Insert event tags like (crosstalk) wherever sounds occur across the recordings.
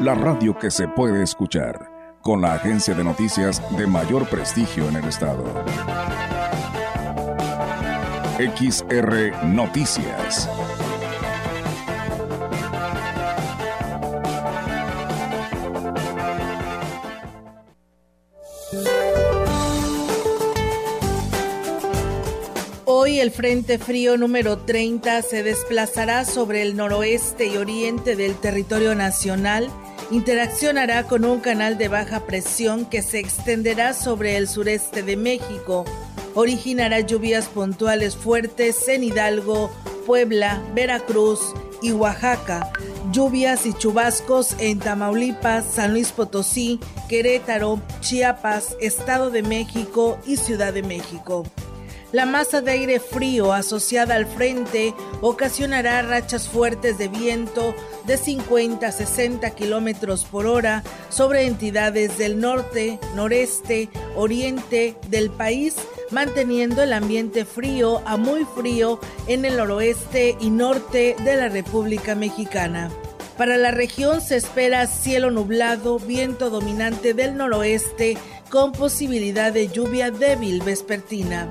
la radio que se puede escuchar, con la agencia de noticias de mayor prestigio en el estado. XR Noticias. Hoy el Frente Frío número 30 se desplazará sobre el noroeste y oriente del territorio nacional, interaccionará con un canal de baja presión que se extenderá sobre el sureste de México, originará lluvias puntuales fuertes en Hidalgo, Puebla, Veracruz y Oaxaca, lluvias y chubascos en Tamaulipas, San Luis Potosí, Querétaro, Chiapas, Estado de México y Ciudad de México. La masa de aire frío asociada al frente ocasionará rachas fuertes de viento de 50 a 60 kilómetros por hora sobre entidades del norte, noreste, oriente del país, manteniendo el ambiente frío a muy frío en el noroeste y norte de la República Mexicana. Para la región se espera cielo nublado, viento dominante del noroeste con posibilidad de lluvia débil vespertina.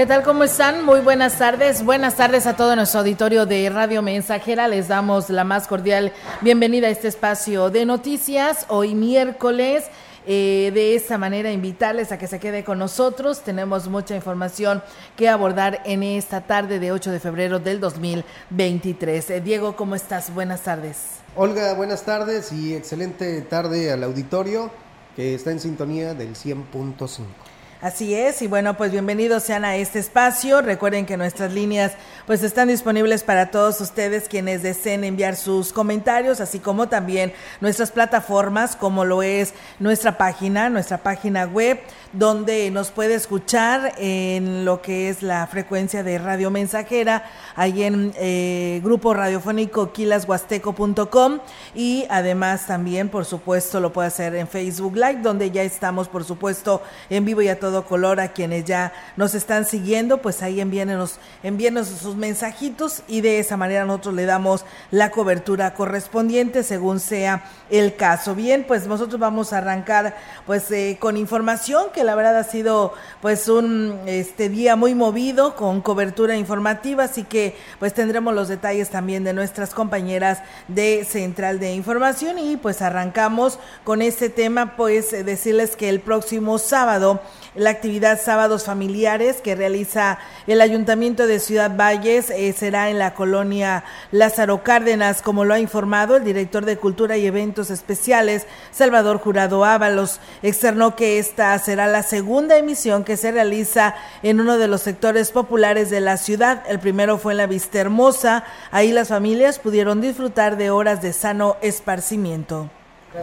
¿Qué tal? ¿Cómo están? Muy buenas tardes. Buenas tardes a todo nuestro auditorio de Radio Mensajera. Les damos la más cordial bienvenida a este espacio de noticias. Hoy miércoles. Eh, de esta manera invitarles a que se quede con nosotros. Tenemos mucha información que abordar en esta tarde de 8 de febrero del 2023. Eh, Diego, ¿cómo estás? Buenas tardes. Olga, buenas tardes y excelente tarde al auditorio que está en sintonía del 100.5. Así es, y bueno, pues bienvenidos sean a este espacio. Recuerden que nuestras líneas pues están disponibles para todos ustedes quienes deseen enviar sus comentarios, así como también nuestras plataformas, como lo es nuestra página, nuestra página web, donde nos puede escuchar en lo que es la frecuencia de Radio Mensajera, ahí en eh, grupo radiofónico quilashuasteco.com y además también, por supuesto, lo puede hacer en Facebook Live, donde ya estamos, por supuesto, en vivo y a color a quienes ya nos están siguiendo, pues ahí envíenos, envíenos sus mensajitos y de esa manera nosotros le damos la cobertura correspondiente según sea el caso. Bien, pues nosotros vamos a arrancar pues eh, con información que la verdad ha sido pues un este día muy movido con cobertura informativa, así que pues tendremos los detalles también de nuestras compañeras de Central de Información y pues arrancamos con este tema, pues decirles que el próximo sábado la actividad Sábados Familiares que realiza el Ayuntamiento de Ciudad Valles eh, será en la colonia Lázaro Cárdenas, como lo ha informado el director de Cultura y Eventos Especiales, Salvador Jurado Ábalos. Externó que esta será la segunda emisión que se realiza en uno de los sectores populares de la ciudad. El primero fue en la Vista Hermosa. Ahí las familias pudieron disfrutar de horas de sano esparcimiento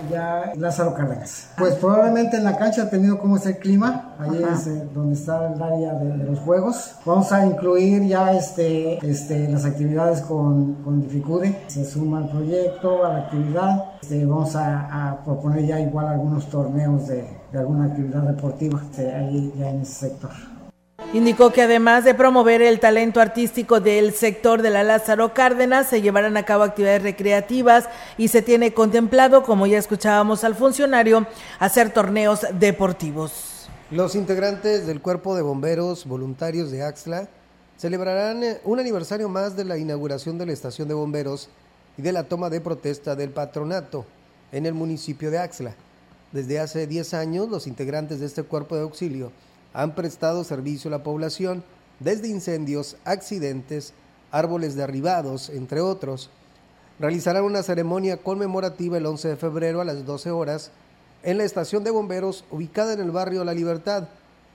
ya Lázaro Cárdenas. Pues probablemente en la cancha, dependiendo cómo está el clima, ahí es eh, donde está el área de, los juegos. Vamos a incluir ya este, este, las actividades con, con Dificude. Se suma al proyecto, a la actividad. Este, vamos a, proponer ya igual algunos torneos de, de alguna actividad deportiva este, ahí ya en ese sector. Indicó que además de promover el talento artístico del sector de la Lázaro Cárdenas, se llevarán a cabo actividades recreativas y se tiene contemplado, como ya escuchábamos al funcionario, hacer torneos deportivos. Los integrantes del Cuerpo de Bomberos Voluntarios de Axla celebrarán eh, un aniversario más de la inauguración de la estación de bomberos y de la toma de protesta del patronato en el municipio de Axla. Desde hace 10 años, los integrantes de este cuerpo de auxilio han prestado servicio a la población desde incendios, accidentes, árboles derribados, entre otros. Realizarán una ceremonia conmemorativa el 11 de febrero a las 12 horas en la estación de bomberos ubicada en el barrio La Libertad,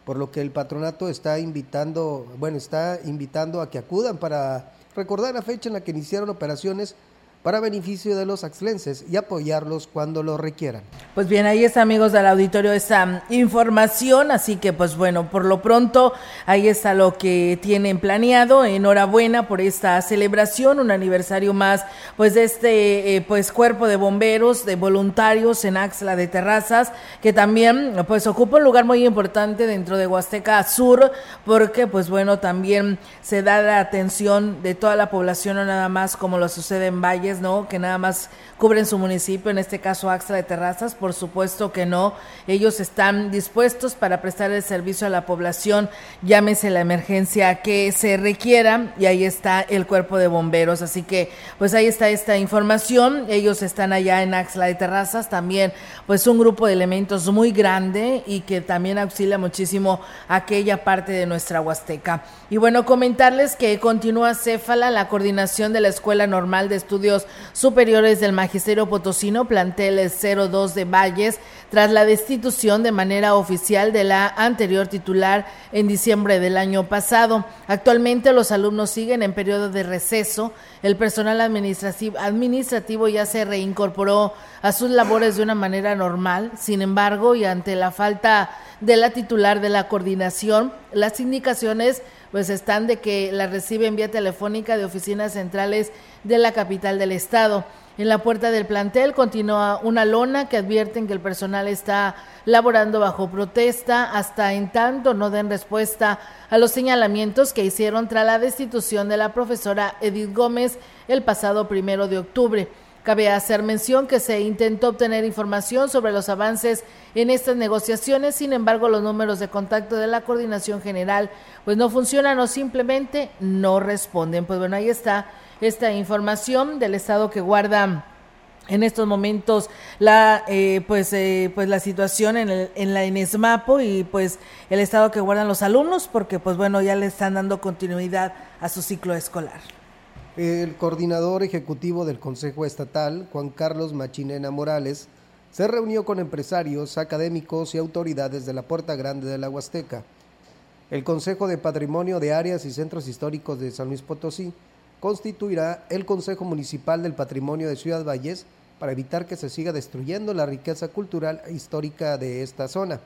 por lo que el patronato está invitando, bueno, está invitando a que acudan para recordar la fecha en la que iniciaron operaciones para beneficio de los axlenses y apoyarlos cuando lo requieran. Pues bien, ahí está amigos del auditorio esa información, así que pues bueno, por lo pronto ahí está lo que tienen planeado. Enhorabuena por esta celebración, un aniversario más pues de este eh, pues cuerpo de bomberos, de voluntarios en Axla de Terrazas, que también pues ocupa un lugar muy importante dentro de Huasteca Sur, porque pues bueno, también se da la atención de toda la población, no nada más como lo sucede en ¿no? Que nada más cubren su municipio, en este caso Axtra de Terrazas, por supuesto que no. Ellos están dispuestos para prestar el servicio a la población, llámese la emergencia que se requiera, y ahí está el cuerpo de bomberos. Así que, pues ahí está esta información. Ellos están allá en Axla de Terrazas, también, pues un grupo de elementos muy grande y que también auxilia muchísimo aquella parte de nuestra Huasteca. Y bueno, comentarles que continúa Céfala, la coordinación de la Escuela Normal de Estudios Superiores del Magisterio Potosino, plantel 02 de Valles, tras la destitución de manera oficial de la anterior titular en diciembre del año pasado. Actualmente los alumnos siguen en periodo de receso. El personal administrativo, administrativo ya se reincorporó a sus labores de una manera normal. Sin embargo, y ante la falta de la titular de la coordinación, las indicaciones pues están de que la reciben vía telefónica de oficinas centrales de la capital del estado. En la puerta del plantel continúa una lona que advierten que el personal está laborando bajo protesta hasta en tanto no den respuesta a los señalamientos que hicieron tras la destitución de la profesora Edith Gómez el pasado primero de octubre. Cabe hacer mención que se intentó obtener información sobre los avances en estas negociaciones, sin embargo los números de contacto de la coordinación general pues no funcionan o simplemente no responden. Pues bueno, ahí está esta información del estado que guarda en estos momentos la eh, pues eh, pues la situación en, el, en la Inesmapo y pues el estado que guardan los alumnos porque pues bueno ya le están dando continuidad a su ciclo escolar. El coordinador ejecutivo del Consejo Estatal, Juan Carlos Machinena Morales, se reunió con empresarios, académicos y autoridades de la Puerta Grande de la Huasteca. El Consejo de Patrimonio de Áreas y Centros Históricos de San Luis Potosí constituirá el Consejo Municipal del Patrimonio de Ciudad Valles para evitar que se siga destruyendo la riqueza cultural e histórica de esta zona.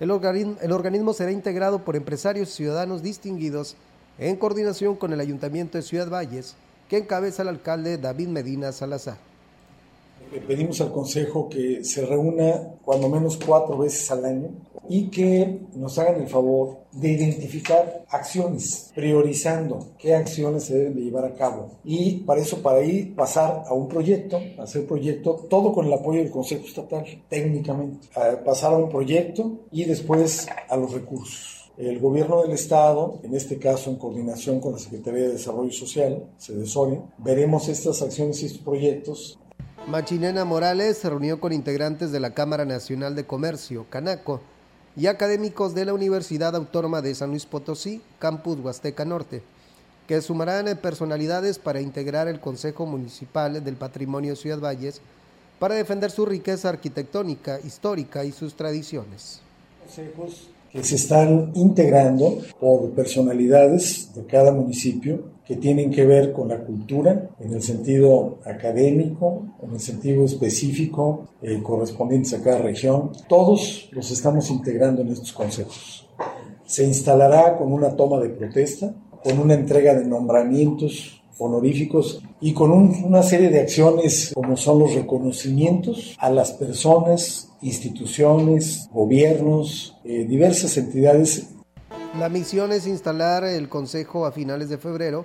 El organismo, el organismo será integrado por empresarios y ciudadanos distinguidos en coordinación con el Ayuntamiento de Ciudad Valles, que encabeza el alcalde David Medina Salazar. pedimos al Consejo que se reúna cuando menos cuatro veces al año y que nos hagan el favor de identificar acciones, priorizando qué acciones se deben de llevar a cabo. Y para eso, para ir, pasar a un proyecto, hacer proyecto, todo con el apoyo del Consejo Estatal, técnicamente. pasar a un proyecto y después a los recursos. El gobierno del Estado, en este caso en coordinación con la Secretaría de Desarrollo Social, SEDESORE, veremos estas acciones y estos proyectos. Machinena Morales se reunió con integrantes de la Cámara Nacional de Comercio, Canaco, y académicos de la Universidad Autónoma de San Luis Potosí, Campus Huasteca Norte, que sumarán personalidades para integrar el Consejo Municipal del Patrimonio Ciudad Valles para defender su riqueza arquitectónica, histórica y sus tradiciones. Consejos que se están integrando por personalidades de cada municipio que tienen que ver con la cultura en el sentido académico, en el sentido específico eh, a cada región. Todos los estamos integrando en estos consejos. Se instalará con una toma de protesta, con una entrega de nombramientos honoríficos y con una serie de acciones como son los reconocimientos a las personas, instituciones, gobiernos, eh, diversas entidades La misión es instalar el Consejo a finales de febrero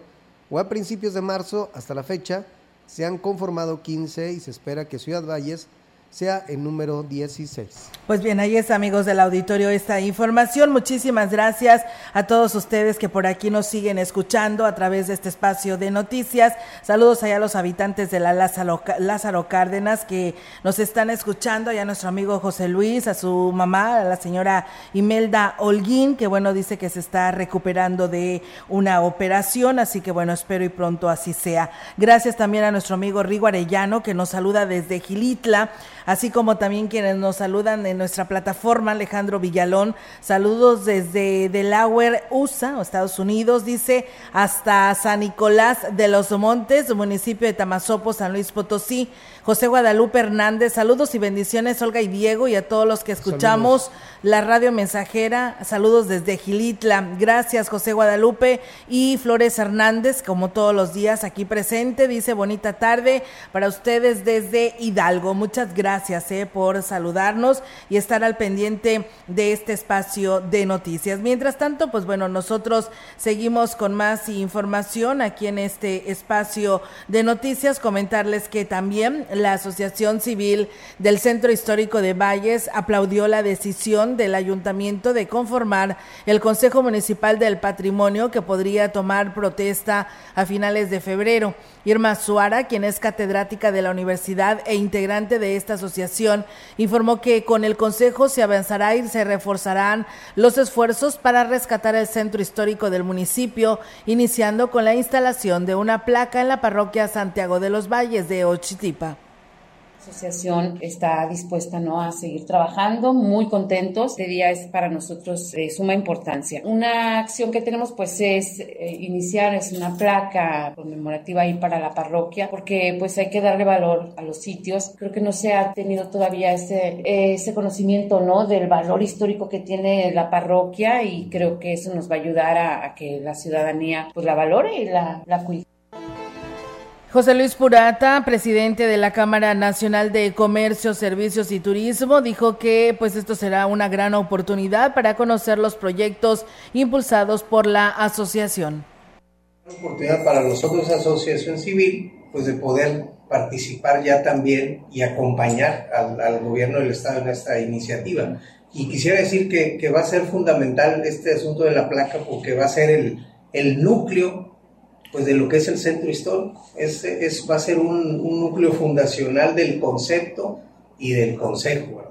o a principios de marzo. Hasta la fecha se han conformado 15 y se espera que Ciudad Valles sea el número 16. Pues bien, ahí es amigos del auditorio esta información. Muchísimas gracias a todos ustedes que por aquí nos siguen escuchando a través de este espacio de noticias. Saludos allá a los habitantes de la Lázaro, Lázaro Cárdenas que nos están escuchando, allá a nuestro amigo José Luis, a su mamá, a la señora Imelda Holguín, que bueno, dice que se está recuperando de una operación, así que bueno, espero y pronto así sea. Gracias también a nuestro amigo Rigo Arellano que nos saluda desde Gilitla así como también quienes nos saludan en nuestra plataforma, Alejandro Villalón, saludos desde Delaware, USA, Estados Unidos, dice, hasta San Nicolás de los Montes, municipio de Tamazopo, San Luis Potosí. José Guadalupe Hernández, saludos y bendiciones, Olga y Diego, y a todos los que escuchamos la radio mensajera, saludos desde Gilitla. Gracias, José Guadalupe y Flores Hernández, como todos los días aquí presente, dice bonita tarde para ustedes desde Hidalgo. Muchas gracias eh, por saludarnos y estar al pendiente de este espacio de noticias. Mientras tanto, pues bueno, nosotros seguimos con más información aquí en este espacio de noticias. Comentarles que también la Asociación Civil del Centro Histórico de Valles aplaudió la decisión del ayuntamiento de conformar el Consejo Municipal del Patrimonio que podría tomar protesta a finales de febrero. Irma Suara, quien es catedrática de la universidad e integrante de esta asociación, informó que con el Consejo se avanzará y se reforzarán los esfuerzos para rescatar el centro histórico del municipio, iniciando con la instalación de una placa en la parroquia Santiago de los Valles de Ochitipa asociación está dispuesta ¿no? a seguir trabajando, muy contentos. Este día es para nosotros de suma importancia. Una acción que tenemos pues es eh, iniciar, es una placa conmemorativa ahí para la parroquia, porque pues hay que darle valor a los sitios. Creo que no se ha tenido todavía ese, ese conocimiento ¿no? del valor histórico que tiene la parroquia y creo que eso nos va a ayudar a, que la ciudadanía pues la valore y la, la cuide. José Luis Purata, presidente de la Cámara Nacional de Comercio, Servicios y Turismo, dijo que pues esto será una gran oportunidad para conocer los proyectos impulsados por la asociación. Una oportunidad para nosotros, Asociación Civil, pues de poder participar ya también y acompañar al, gobierno del Estado en esta iniciativa. Y quisiera decir que, que, va a ser fundamental este asunto de la placa porque va a ser el, el núcleo pues de lo que es el centro histórico. Es, es, va a ser un núcleo fundacional del concepto y del consejo.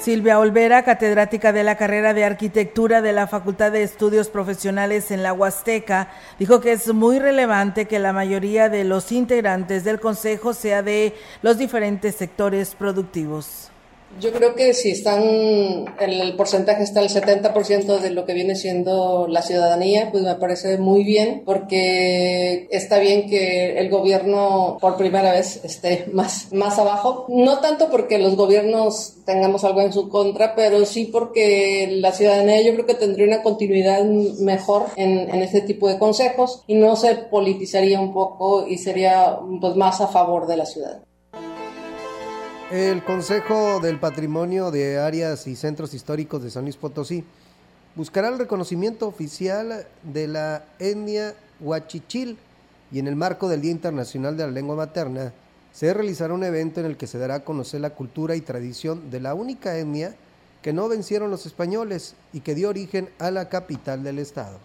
Silvia Olvera, catedrática de la carrera de arquitectura de la Facultad de Estudios Profesionales en la Huasteca, dijo que es muy relevante que la mayoría de los integrantes del Consejo sea de los diferentes sectores productivos. Yo creo que si están, el, porcentaje está el 70% de lo que viene siendo la ciudadanía, pues me parece muy bien, porque está bien que el gobierno por primera vez esté más, más abajo. No tanto porque los gobiernos tengamos algo en su contra, pero sí porque la ciudadanía yo creo que tendría una continuidad mejor en, en este tipo de consejos y no se politizaría un poco y sería pues más a favor de la ciudad. El Consejo del Patrimonio de Áreas y Centros Históricos de San Luis Potosí buscará el reconocimiento oficial de la etnia Huachichil y en el marco del Día Internacional de la Lengua Materna se realizará un evento en el que se dará a conocer la cultura y tradición de la única etnia que no vencieron los españoles y que dio origen a la capital del estado.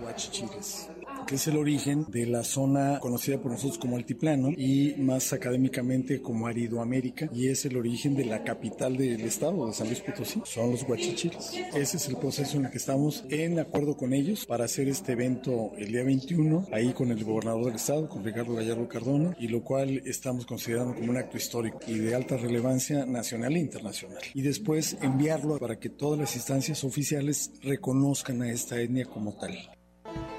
Huachichiles que es el origen de la zona conocida por nosotros como Altiplano y más académicamente como Aridoamérica y es el origen de la capital del estado de San Luis Potosí, son los Huachichiles. Ese es el proceso en el que estamos en acuerdo con ellos para hacer este evento el día 21, ahí con el gobernador del estado, con Ricardo Gallardo Cardona, y lo cual estamos considerando como un acto histórico y de alta relevancia nacional e internacional. Y después enviarlo para que todas las instancias oficiales reconozcan a esta etnia como tal.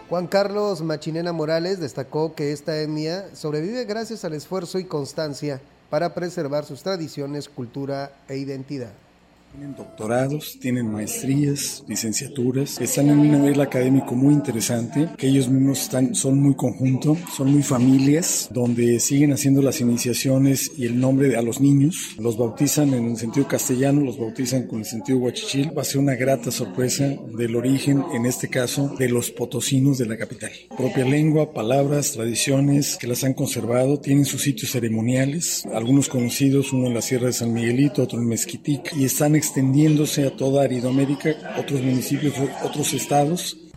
Juan Carlos Machinena Morales destacó que esta etnia sobrevive gracias al esfuerzo y constancia para preservar sus tradiciones, cultura e identidad. Tienen doctorados, tienen maestrías, licenciaturas, están en un nivel académico muy interesante, que ellos mismos están, son muy conjunto, son muy familias, donde siguen haciendo las iniciaciones y el nombre a los niños, los bautizan en el sentido castellano, los bautizan con el sentido guachichil. Va a ser una grata sorpresa del origen, en este caso, de los potosinos de la capital. Propia lengua, palabras, tradiciones que las han conservado, tienen sus sitios ceremoniales, algunos conocidos, uno en la Sierra de San Miguelito, otro en Mezquitic, y están extendiéndose a toda Aridoamérica, otros municipios, otros estados.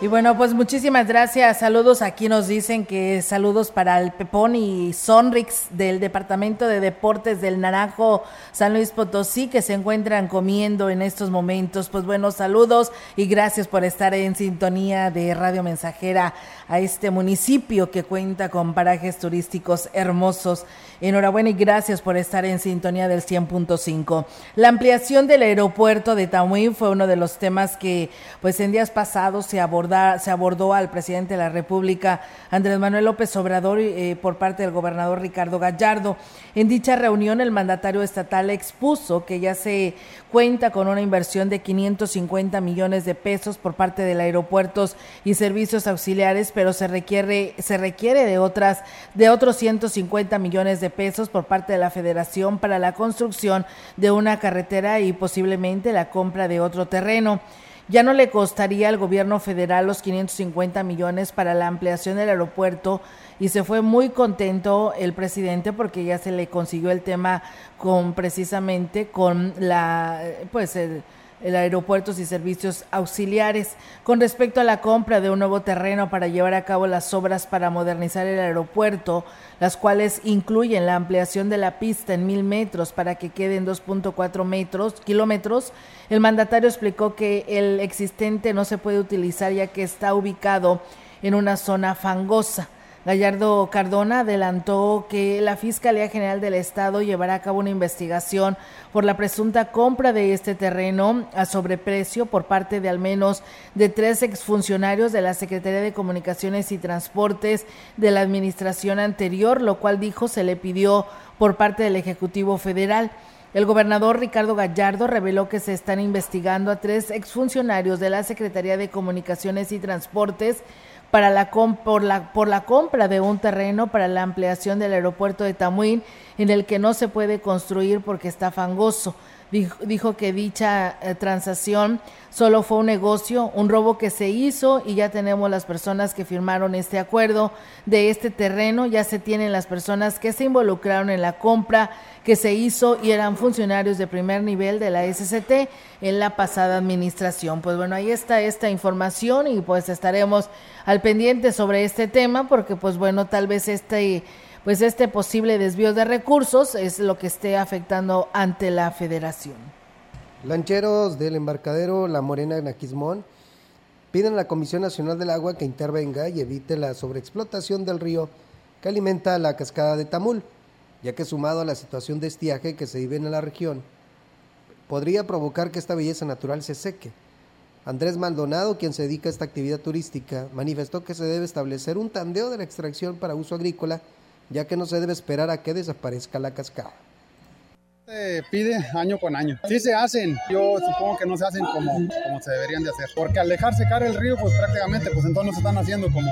Y bueno, pues muchísimas gracias. Saludos. Aquí nos dicen que saludos para el Pepón y Sonrix del Departamento de Deportes del Naranjo San Luis Potosí que se encuentran comiendo en estos momentos. Pues buenos saludos y gracias por estar en sintonía de Radio Mensajera a este municipio que cuenta con parajes turísticos hermosos. Enhorabuena y gracias por estar en sintonía del 100.5. La ampliación del aeropuerto de Tamuín fue uno de los temas que pues en días pasados se, se abordó al presidente de la República, Andrés Manuel López Obrador, eh, por parte del gobernador Ricardo Gallardo. En dicha reunión el mandatario estatal expuso que ya se cuenta con una inversión de 550 millones de pesos por parte del aeropuertos y servicios auxiliares, pero se requiere, se requiere de otras, de otros 150 millones de pesos por parte de la Federación para la construcción de una carretera y posiblemente la compra de otro terreno. Ya no le costaría al gobierno federal los 550 millones para la ampliación del aeropuerto y se fue muy contento el presidente porque ya se le consiguió el tema con precisamente con la pues el, el aeropuertos y servicios auxiliares. Con respecto a la compra de un nuevo terreno para llevar a cabo las obras para modernizar el aeropuerto, las cuales incluyen la ampliación de la pista en mil metros para que quede en 2.4 metros, kilómetros, el mandatario explicó que el existente no se puede utilizar ya que está ubicado en una zona fangosa. Gallardo Cardona adelantó que la Fiscalía General del Estado llevará a cabo una investigación por la presunta compra de este terreno a sobreprecio por parte de al menos de tres exfuncionarios de la Secretaría de Comunicaciones y Transportes de la administración anterior, lo cual dijo se le pidió por parte del Ejecutivo Federal. El gobernador Ricardo Gallardo reveló que se están investigando a tres exfuncionarios de la Secretaría de Comunicaciones y Transportes para la por, la, por la compra de un terreno para la ampliación del aeropuerto de Tamuín, en el que no se puede construir porque está fangoso. Dijo, que dicha eh, transacción solo fue un negocio, un robo que se hizo y ya tenemos las personas que firmaron este acuerdo de este terreno, ya se tienen las personas que se involucraron en la compra que se hizo y eran funcionarios de primer nivel de la SCT en la pasada administración. Pues bueno, ahí está esta información y pues estaremos al pendiente sobre este tema porque pues bueno, tal vez este pues este posible desvío de recursos es lo que esté afectando ante la federación. Lancheros del embarcadero La Morena en Aquismón piden a la Comisión Nacional del Agua que intervenga y evite la sobreexplotación del río que alimenta la cascada de Tamul ya que sumado a la situación de estiaje que se vive en la región, podría provocar que esta belleza natural se seque. Andrés Maldonado, quien se dedica a esta actividad turística, manifestó que se debe establecer un tandeo de la extracción para uso agrícola, ya que no se debe esperar a que desaparezca la cascada. Se pide año con año. Sí se hacen, yo supongo que no se hacen como, como se deberían de hacer. Porque al dejar secar el río, pues prácticamente, pues entonces no se están haciendo como,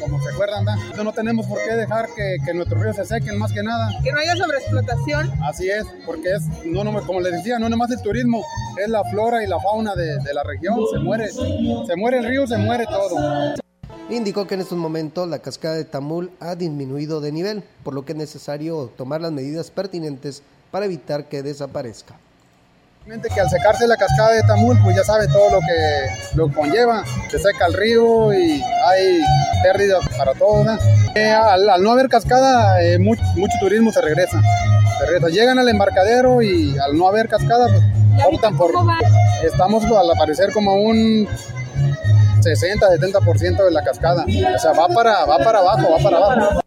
como se acuerdan. ¿da? Entonces no tenemos por qué dejar que, que nuestros ríos se sequen más que nada. Que no haya sobreexplotación. Así es, porque es, no, no, como les decía, no nomás el turismo, es la flora y la fauna de, de la región. Se muere, se muere el río, se muere todo. Indicó que en estos momentos la cascada de Tamul ha disminuido de nivel, por lo que es necesario tomar las medidas pertinentes para evitar que desaparezca. Que al secarse la cascada de Tamul, pues ya sabe todo lo que lo conlleva. Se seca el río y hay pérdidas para todos. Eh, al, no haber cascada, eh, mucho, mucho, turismo se regresa. se regresa. Llegan al embarcadero y al no haber cascada, pues optan por. Estamos al aparecer como un 60-70% de la cascada. O sea, va para, va para abajo, va para abajo.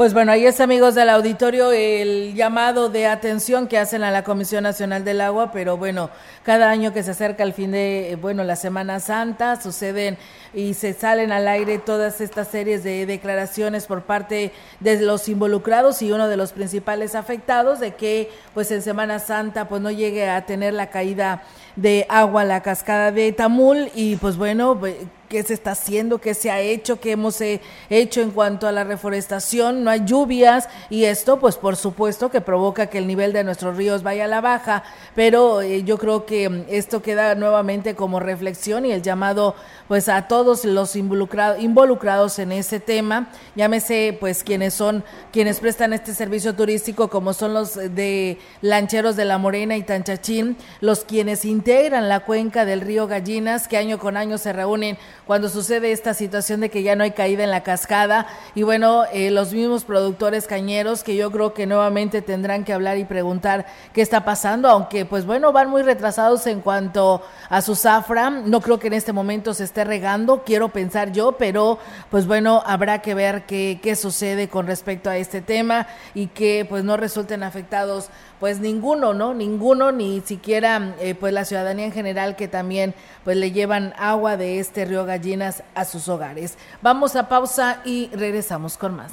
Pues bueno, ahí es amigos del auditorio el llamado de atención que hacen a la Comisión Nacional del Agua, pero bueno, cada año que se acerca el fin de, bueno, la Semana Santa, suceden y se salen al aire todas estas series de declaraciones por parte de los involucrados y uno de los principales afectados de que pues en Semana Santa pues no llegue a tener la caída de agua la cascada de Tamul y pues bueno, qué se está haciendo, qué se ha hecho, qué hemos eh, hecho en cuanto a la reforestación, no hay lluvias y esto pues por supuesto que provoca que el nivel de nuestros ríos vaya a la baja, pero eh, yo creo que mm, esto queda nuevamente como reflexión y el llamado pues a todos los involucrados involucrados en ese tema, llámese pues quienes son quienes prestan este servicio turístico como son los de lancheros de La Morena y Tanchachín, los quienes integran la cuenca del río Gallinas que año con año se reúnen cuando sucede esta situación de que ya no hay caída en la cascada. Y bueno, eh, los mismos productores cañeros que yo creo que nuevamente tendrán que hablar y preguntar qué está pasando, aunque pues bueno, van muy retrasados en cuanto a su zafra, no creo que en este momento se esté regando, quiero pensar yo, pero pues bueno, habrá que ver qué, qué sucede con respecto a este tema y que pues no resulten afectados pues ninguno, ¿no? Ninguno, ni siquiera eh, pues la ciudadanía en general que también pues le llevan agua de este río Gallinas a sus hogares. Vamos a pausa y regresamos con más.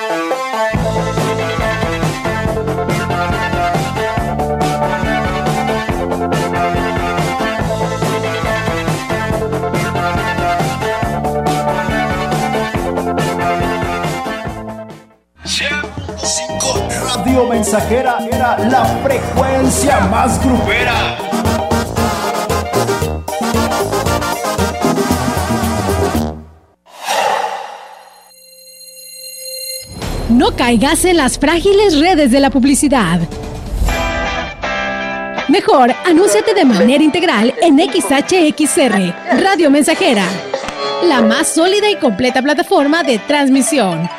Mensajera era la frecuencia más grupera. No caigas en las frágiles redes de la publicidad. Mejor, anúnciate de manera integral en XHXR, Radio Mensajera, la más sólida y completa plataforma de transmisión.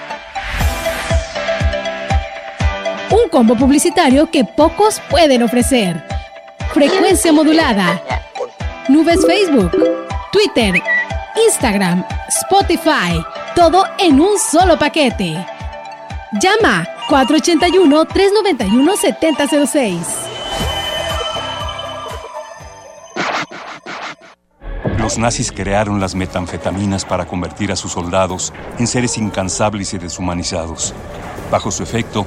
Combo publicitario que pocos pueden ofrecer. Frecuencia modulada. Nubes Facebook, Twitter, Instagram, Spotify. Todo en un solo paquete. Llama 481-391-7006. Los nazis crearon las metanfetaminas para convertir a sus soldados en seres incansables y deshumanizados. Bajo su efecto,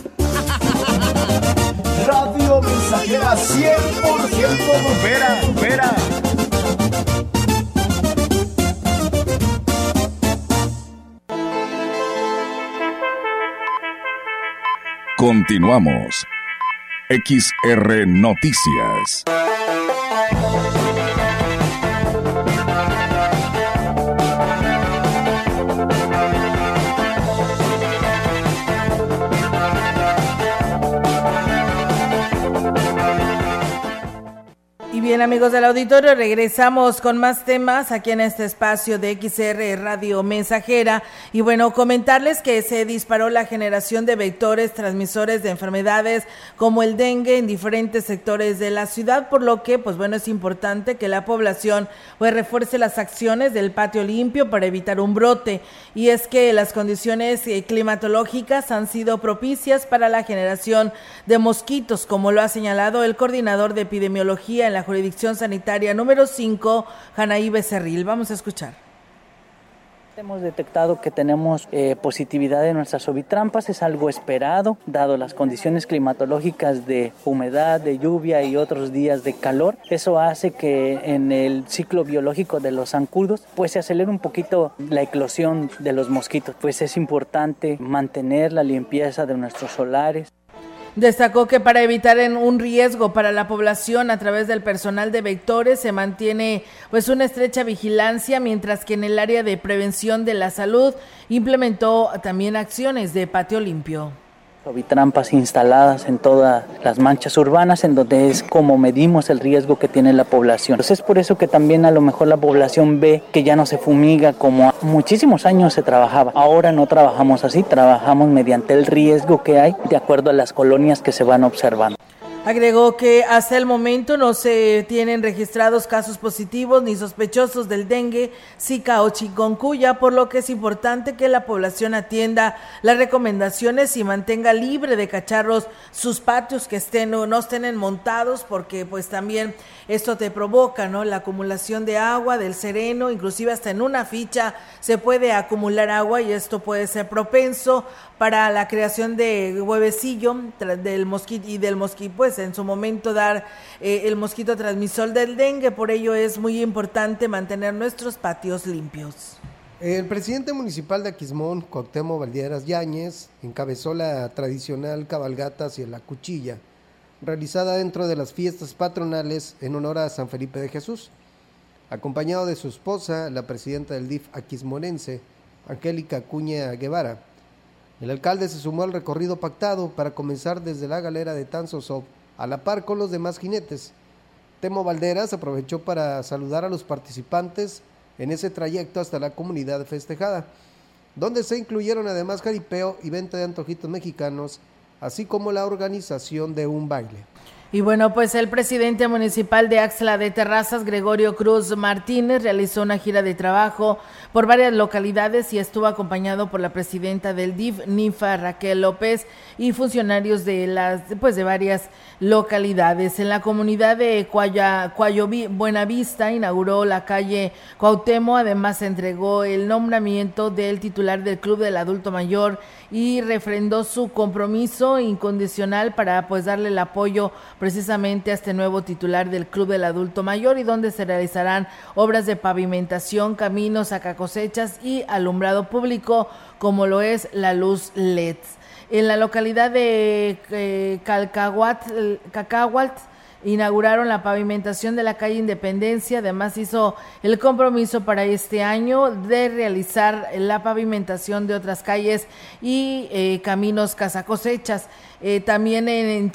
Radio Mensajera 100% Vera, Vera. Continuamos. XR Noticias. Bien amigos del auditorio, regresamos con más temas aquí en este espacio de XR Radio Mensajera. Y bueno, comentarles que se disparó la generación de vectores transmisores de enfermedades como el dengue en diferentes sectores de la ciudad, por lo que pues bueno, es importante que la población pues refuerce las acciones del patio limpio para evitar un brote. Y es que las condiciones eh, climatológicas han sido propicias para la generación de mosquitos, como lo ha señalado el coordinador de epidemiología en la jurisdicción sanitaria número 5, Janaí Becerril. Vamos a escuchar. Hemos detectado que tenemos eh, positividad en nuestras ovitrampas, es algo esperado, dado las condiciones climatológicas de humedad, de lluvia y otros días de calor. Eso hace que en el ciclo biológico de los zancudos, pues se acelere un poquito la eclosión de los mosquitos. Pues es importante mantener la limpieza de nuestros solares. Destacó que para evitar un riesgo para la población a través del personal de vectores se mantiene pues una estrecha vigilancia, mientras que en el área de prevención de la salud implementó también acciones de patio limpio trampas instaladas en todas las manchas urbanas en donde es como medimos el riesgo que tiene la población. Entonces es por eso que también a lo mejor la población ve que ya no se fumiga como muchísimos años se trabajaba. Ahora no trabajamos así, trabajamos mediante el riesgo que hay de acuerdo a las colonias que se van observando. Agregó que hasta el momento no se tienen registrados casos positivos ni sospechosos del dengue, zika o chikungunya, por lo que es importante que la población atienda las recomendaciones y mantenga libre de cacharros sus patios que estén o no estén montados, porque pues también esto te provoca, ¿no? La acumulación de agua, del sereno, inclusive hasta en una ficha se puede acumular agua y esto puede ser propenso para la creación de huevecillo del mosquito y del mosquito, pues en su momento dar eh, el mosquito transmisor del dengue, por ello es muy importante mantener nuestros patios limpios. El presidente municipal de Aquismón, Cuauhtémoc Valdieras Yáñez, encabezó la tradicional cabalgata hacia la cuchilla, realizada dentro de las fiestas patronales en honor a San Felipe de Jesús, acompañado de su esposa, la presidenta del DIF aquismonense, Angélica Cuña Guevara el alcalde se sumó al recorrido pactado para comenzar desde la galera de Tanzosov a la par con los demás jinetes. Temo Valderas aprovechó para saludar a los participantes en ese trayecto hasta la comunidad festejada, donde se incluyeron además jaripeo y venta de antojitos mexicanos, así como la organización de un baile. Y bueno, pues el presidente municipal de Axla de Terrazas, Gregorio Cruz Martínez, realizó una gira de trabajo por varias localidades y estuvo acompañado por la presidenta del DIF, Nifa Raquel López, y funcionarios de las, pues de varias localidades. En la comunidad de Cuaya, Buenavista inauguró la calle Cuauhtémoc, además entregó el nombramiento del titular del Club del Adulto Mayor y refrendó su compromiso incondicional para pues darle el apoyo precisamente a este nuevo titular del Club del Adulto Mayor y donde se realizarán obras de pavimentación, caminos, cosechas y alumbrado público como lo es la luz LED. En la localidad de eh, inauguraron la pavimentación de la calle Independencia, además hizo el compromiso para este año de realizar la pavimentación de otras calles y eh, caminos cosechas. Eh, también en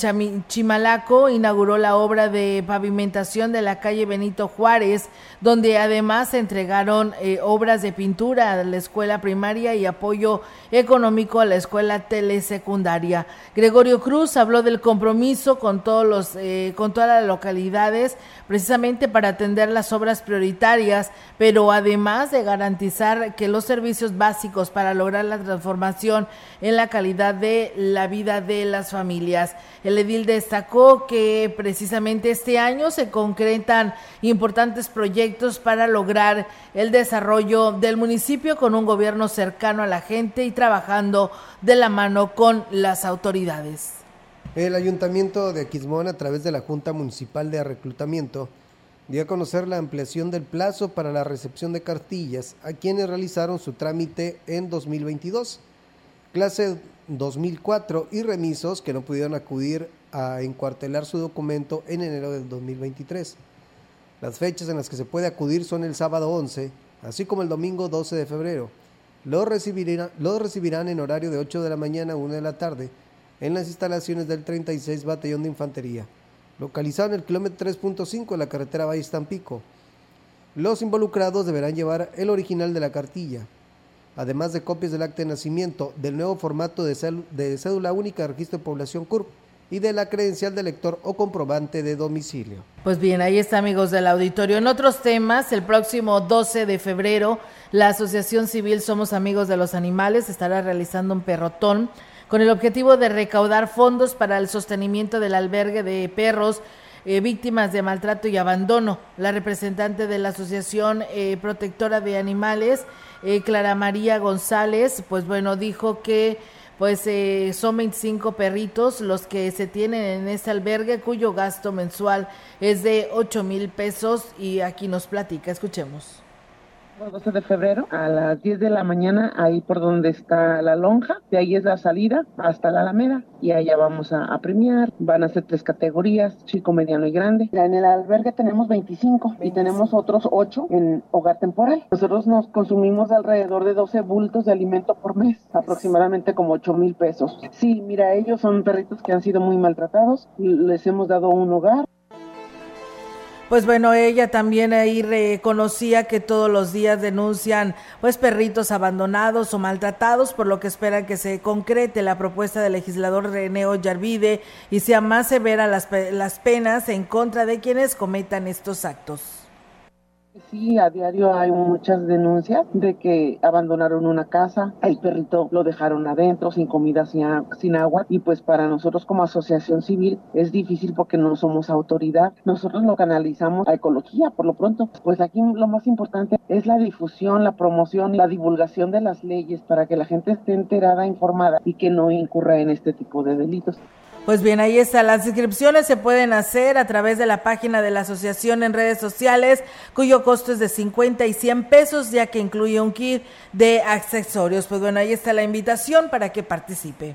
Chimalaco inauguró la obra de pavimentación de la calle Benito Juárez, donde además se entregaron eh, obras de pintura a la escuela primaria y apoyo económico a la escuela telesecundaria. Gregorio Cruz habló del compromiso con todos los, eh, con todas las localidades, precisamente para atender las obras prioritarias, pero además de garantizar que los servicios básicos para lograr la transformación en la calidad de la vida de la las familias. El edil destacó que precisamente este año se concretan importantes proyectos para lograr el desarrollo del municipio con un gobierno cercano a la gente y trabajando de la mano con las autoridades. El ayuntamiento de Aquismón, a través de la Junta Municipal de Reclutamiento, dio a conocer la ampliación del plazo para la recepción de cartillas a quienes realizaron su trámite en 2022. Clase 2004 y remisos que no pudieron acudir a encuartelar su documento en enero del 2023. Las fechas en las que se puede acudir son el sábado 11, así como el domingo 12 de febrero. Los recibirán, recibirán en horario de 8 de la mañana a 1 de la tarde en las instalaciones del 36 Batallón de Infantería. localizado en el kilómetro 3.5 de la carretera Valle Tampico. Los involucrados deberán llevar el original de la cartilla, además de copias del acta de nacimiento, del nuevo formato de, cédula única de registro de población CURP y de la credencial de lector o comprobante de domicilio. Pues bien, ahí está amigos del auditorio. En otros temas, el próximo 12 de febrero, la Asociación Civil Somos Amigos de los Animales estará realizando un perrotón con el objetivo de recaudar fondos para el sostenimiento del albergue de perros eh, víctimas de maltrato y abandono. La representante de la Asociación eh, Protectora de Animales, eh, Clara María González, pues bueno, dijo que pues son 25 perritos los que se tienen en este albergue cuyo gasto mensual es de 8 mil pesos y aquí nos platica, escuchemos. 12 de febrero a las 10 de la mañana, ahí por donde está la lonja, de ahí es la salida hasta la Alameda y allá vamos a, premiar. Van a ser tres categorías, chico, mediano y grande. En el albergue tenemos 25 y tenemos otros 8 en hogar temporal. Nosotros nos consumimos alrededor de 12 bultos de alimento por mes, aproximadamente como 8 mil pesos. Sí, mira, ellos son perritos que han sido muy maltratados, les hemos dado un hogar. Pues bueno, ella también ahí reconocía que todos los días denuncian pues perritos abandonados o maltratados, por lo que esperan que se concrete la propuesta del legislador René Ollarvide y sea más severa las, las penas en contra de quienes cometan estos actos. Sí, a diario hay muchas denuncias de que abandonaron una casa, el perrito lo dejaron adentro sin comida, sin, agua y pues para nosotros como asociación civil es difícil porque no somos autoridad. Nosotros lo canalizamos a ecología por lo pronto. Pues aquí lo más importante es la difusión, la promoción, la divulgación de las leyes para que la gente esté enterada, informada y que no incurra en este tipo de delitos. Pues bien, ahí está. Las inscripciones se pueden hacer a través de la página de la asociación en redes sociales, cuyo costo es de 50 y 100 pesos, ya que incluye un kit de accesorios. Pues bueno, ahí está la invitación para que participe.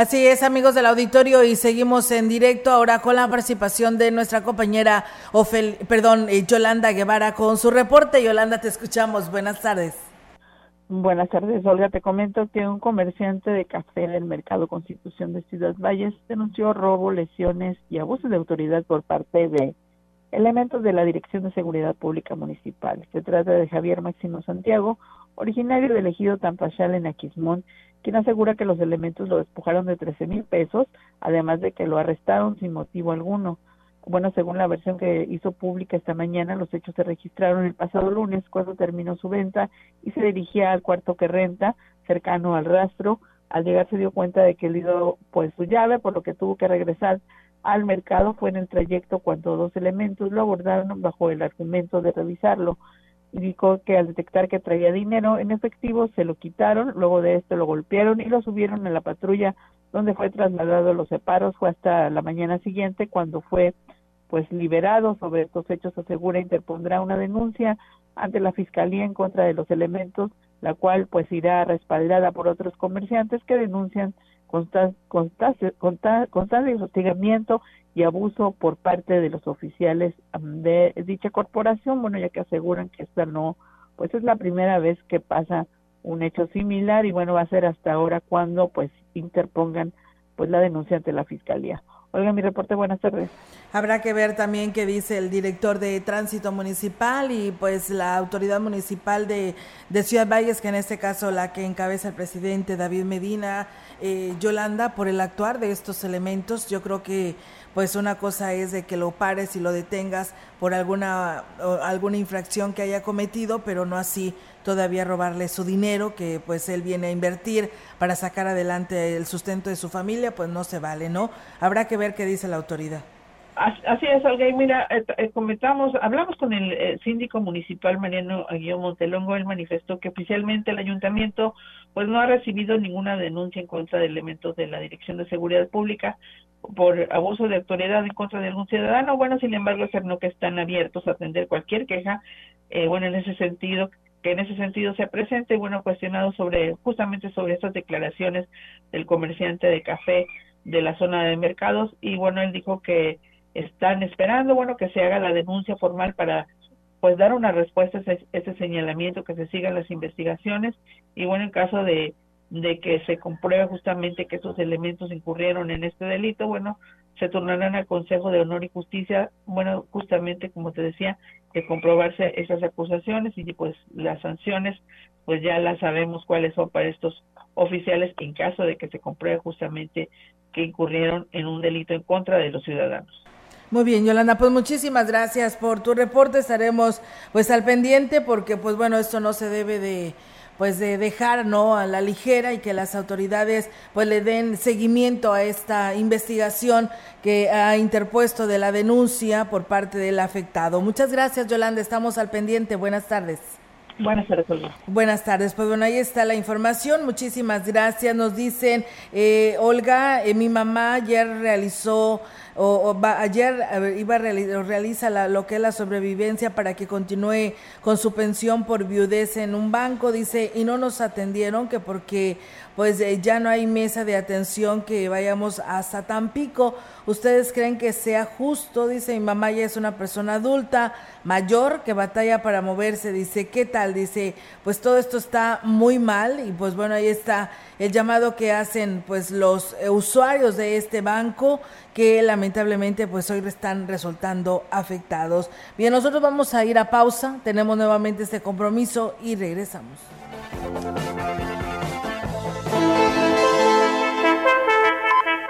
Así es, amigos del auditorio, y seguimos en directo ahora con la participación de nuestra compañera Ofel, perdón, eh, Yolanda Guevara con su reporte. Yolanda, te escuchamos. Buenas tardes. Buenas tardes, Olga. Te comento que un comerciante de café del Mercado Constitución de Ciudad Valles denunció robo, lesiones y abuso de autoridad por parte de elementos de la Dirección de Seguridad Pública Municipal. Se trata de Javier Máximo Santiago, originario del ejido Tampachal en Aquismón, quien asegura que los elementos lo despojaron de 13 mil pesos, además de que lo arrestaron sin motivo alguno. Bueno, según la versión que hizo pública esta mañana, los hechos se registraron el pasado lunes cuando terminó su venta y se dirigía al cuarto que renta, cercano al rastro. Al llegar se dio cuenta de que él dio pues su llave, por lo que tuvo que regresar al mercado. Fue en el trayecto cuando dos elementos lo abordaron bajo el argumento de revisarlo indicó que al detectar que traía dinero en efectivo se lo quitaron, luego de esto lo golpearon y lo subieron a la patrulla donde fue trasladado a los separos, fue hasta la mañana siguiente cuando fue pues liberado. Sobre estos hechos asegura interpondrá una denuncia ante la fiscalía en contra de los elementos la cual pues irá respaldada por otros comerciantes que denuncian constante, hostigamiento y abuso por parte de los oficiales de dicha corporación, bueno, ya que aseguran que esta no, pues es la primera vez que pasa un hecho similar y bueno, va a ser hasta ahora cuando pues interpongan pues la denuncia ante la fiscalía. Oiga, mi reporte, buenas tardes. Habrá que ver también qué dice el director de tránsito municipal y pues la autoridad municipal de, de Ciudad Valles, que en este caso la que encabeza el presidente David Medina, eh, Yolanda, por el actuar de estos elementos. Yo creo que pues una cosa es de que lo pares y lo detengas por alguna, alguna infracción que haya cometido, pero no así todavía robarle su dinero que pues él viene a invertir para sacar adelante el sustento de su familia, pues no se vale, ¿no? Habrá que ver qué dice la autoridad. Así es, Olga. Mira, eh, eh, comentamos, hablamos con el eh, síndico municipal Mariano Aguillo Montelongo. Él manifestó que oficialmente el ayuntamiento pues no ha recibido ninguna denuncia en contra de elementos de la Dirección de Seguridad Pública por abuso de autoridad en contra de algún ciudadano. Bueno, sin embargo, que están abiertos a atender cualquier queja. bueno, en ese sentido, que en ese sentido se presente, bueno, cuestionado sobre, justamente sobre estas declaraciones del comerciante de café de la zona de mercados y bueno, él dijo que están esperando, bueno, que se haga la denuncia formal para pues dar una respuesta a ese, señalamiento, que se sigan las investigaciones y bueno, en caso de, de que se compruebe justamente que esos elementos incurrieron en este delito, bueno, se tornarán al Consejo de Honor y Justicia, bueno, justamente como te decía, que comprobarse esas acusaciones y pues las sanciones, pues ya las sabemos cuáles son para estos oficiales en caso de que se compruebe justamente que incurrieron en un delito en contra de los ciudadanos. Muy bien, Yolanda, pues muchísimas gracias por tu reporte. Estaremos pues al pendiente porque pues bueno, esto no se debe de pues de dejar no a la ligera y que las autoridades pues le den seguimiento a esta investigación que ha interpuesto de la denuncia por parte del afectado. Muchas gracias, Yolanda, estamos al pendiente. Buenas tardes. Buenas tardes, Olga. Buenas tardes. Pues bueno, ahí está la información. Muchísimas gracias. Nos dicen, eh, Olga, eh, mi mamá ayer realizó o, ayer iba a realiza lo que es la sobrevivencia para que continúe con su pensión por viudez en un banco, dice, y no nos atendieron que porque pues eh, ya no hay mesa de atención que vayamos hasta Tampico. ¿Ustedes creen que sea justo? Dice, mi mamá ya es una persona adulta, mayor, que batalla para moverse. Dice, ¿qué tal? Dice, pues todo esto está muy mal y pues bueno, ahí está el llamado que hacen pues los eh, usuarios de este banco que lamentablemente pues hoy están resultando afectados. Bien, nosotros vamos a ir a pausa, tenemos nuevamente este compromiso y regresamos.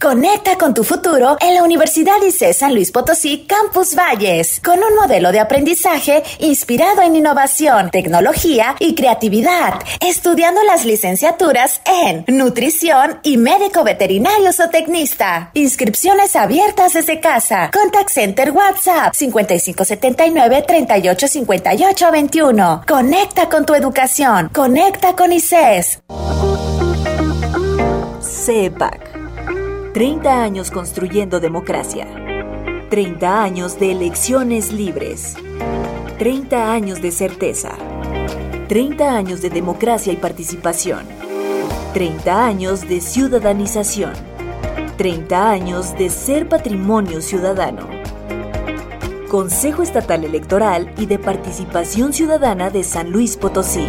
Conecta con tu futuro en la Universidad ICE San Luis Potosí Campus Valles, con un modelo de aprendizaje inspirado en innovación, tecnología y creatividad, estudiando las licenciaturas en nutrición y médico veterinario zootecnista. Inscripciones abiertas desde casa. Contact Center WhatsApp 5579 385821. Conecta con tu educación. Conecta con ICES. CEPAC 30 años construyendo democracia. 30 años de elecciones libres. 30 años de certeza. 30 años de democracia y participación. 30 años de ciudadanización. 30 años de ser patrimonio ciudadano. Consejo Estatal Electoral y de Participación Ciudadana de San Luis Potosí.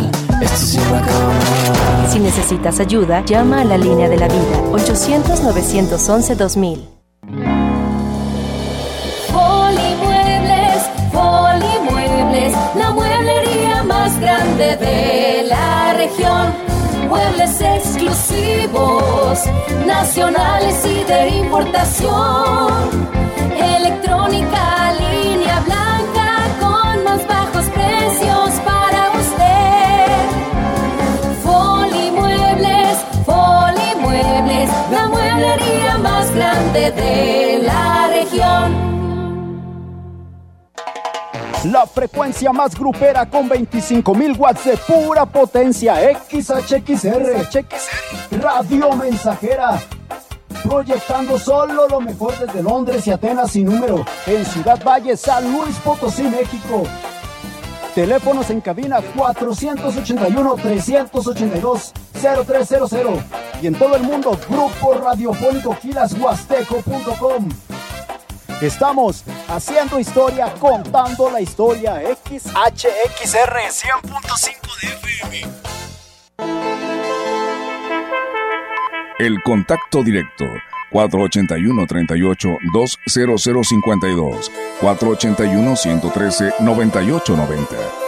Esto necesitas ayuda, llama a la línea de la vida 800-911-2000. Polimuebles, Polimuebles, la mueblería más grande de la región. Muebles exclusivos, nacionales y de importación. Electrónica, de la región. La frecuencia más grupera con 25.000 watts de pura potencia. XHXR. Radio Mensajera. Proyectando solo lo mejor desde Londres y Atenas sin número. En Ciudad Valle, San Luis Potosí, México. Teléfonos en cabina 481-382-0300. Y en todo el mundo, Grupo Radiofónico Huasteco.com. Estamos haciendo historia, contando la historia. XHXR 100.5 de FM. El contacto directo 481-38-20052, 481-113-9890.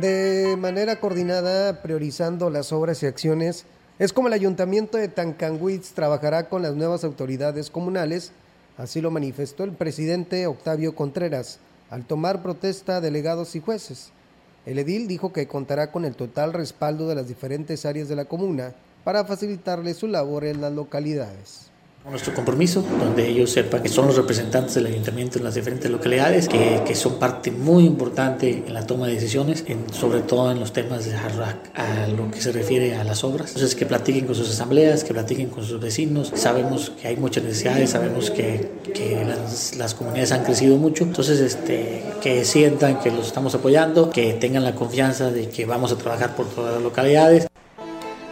De manera coordinada, priorizando las obras y acciones, es como el ayuntamiento de Tancanwitz trabajará con las nuevas autoridades comunales, así lo manifestó el presidente Octavio Contreras al tomar protesta delegados y jueces. El edil dijo que contará con el total respaldo de las diferentes áreas de la comuna para facilitarle su labor en las localidades nuestro compromiso, donde ellos sepan que son los representantes del ayuntamiento en las diferentes localidades, que, que son parte muy importante en la toma de decisiones, en, sobre todo en los temas de HARRAC, a lo que se refiere a las obras. Entonces, que platiquen con sus asambleas, que platiquen con sus vecinos. Sabemos que hay muchas necesidades, sabemos que, que las, las, comunidades han crecido mucho. Entonces, este, que sientan que los estamos apoyando, que tengan la confianza de que vamos a trabajar por todas las localidades.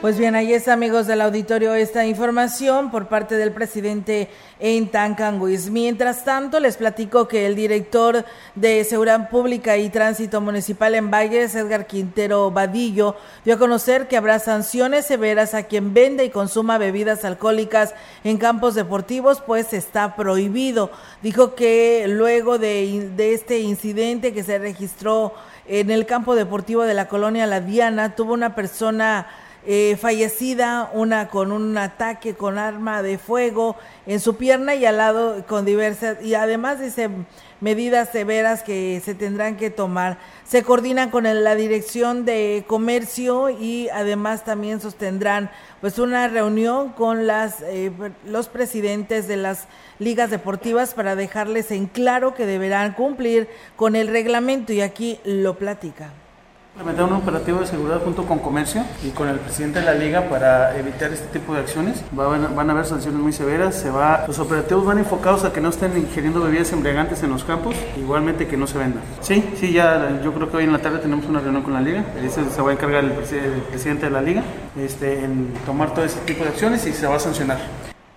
Pues bien, ahí está, amigos del auditorio, esta información por parte del presidente en Tancanguis. Mientras tanto, les platico que el director de Seguridad Pública y Tránsito Municipal en Valles, Edgar Quintero Vadillo, dio a conocer que habrá sanciones severas a quien vende y consuma bebidas alcohólicas en campos deportivos, pues está prohibido. Dijo que luego de, de este incidente que se registró en el campo deportivo de la colonia La Diana, tuvo una persona eh, fallecida, una con un ataque con arma de fuego en su pierna y al lado con diversas, y además dice medidas severas que se tendrán que tomar. Se coordinan con la Dirección de Comercio y además también sostendrán pues una reunión con las eh, los presidentes de las ligas deportivas para dejarles en claro que deberán cumplir con el reglamento y aquí lo platica implementar un operativo de seguridad junto con comercio y con el presidente de la liga para evitar este tipo de acciones. Van, van a haber sanciones muy severas. Se va, los operativos van enfocados a que no estén ingiriendo bebidas embriagantes en los campos, igualmente que no se vendan. Sí, sí, ya yo creo que hoy en la tarde tenemos una reunión con la liga. Ese se va a encargar el, el presidente de la liga este, en tomar todo ese tipo de acciones y se va a sancionar.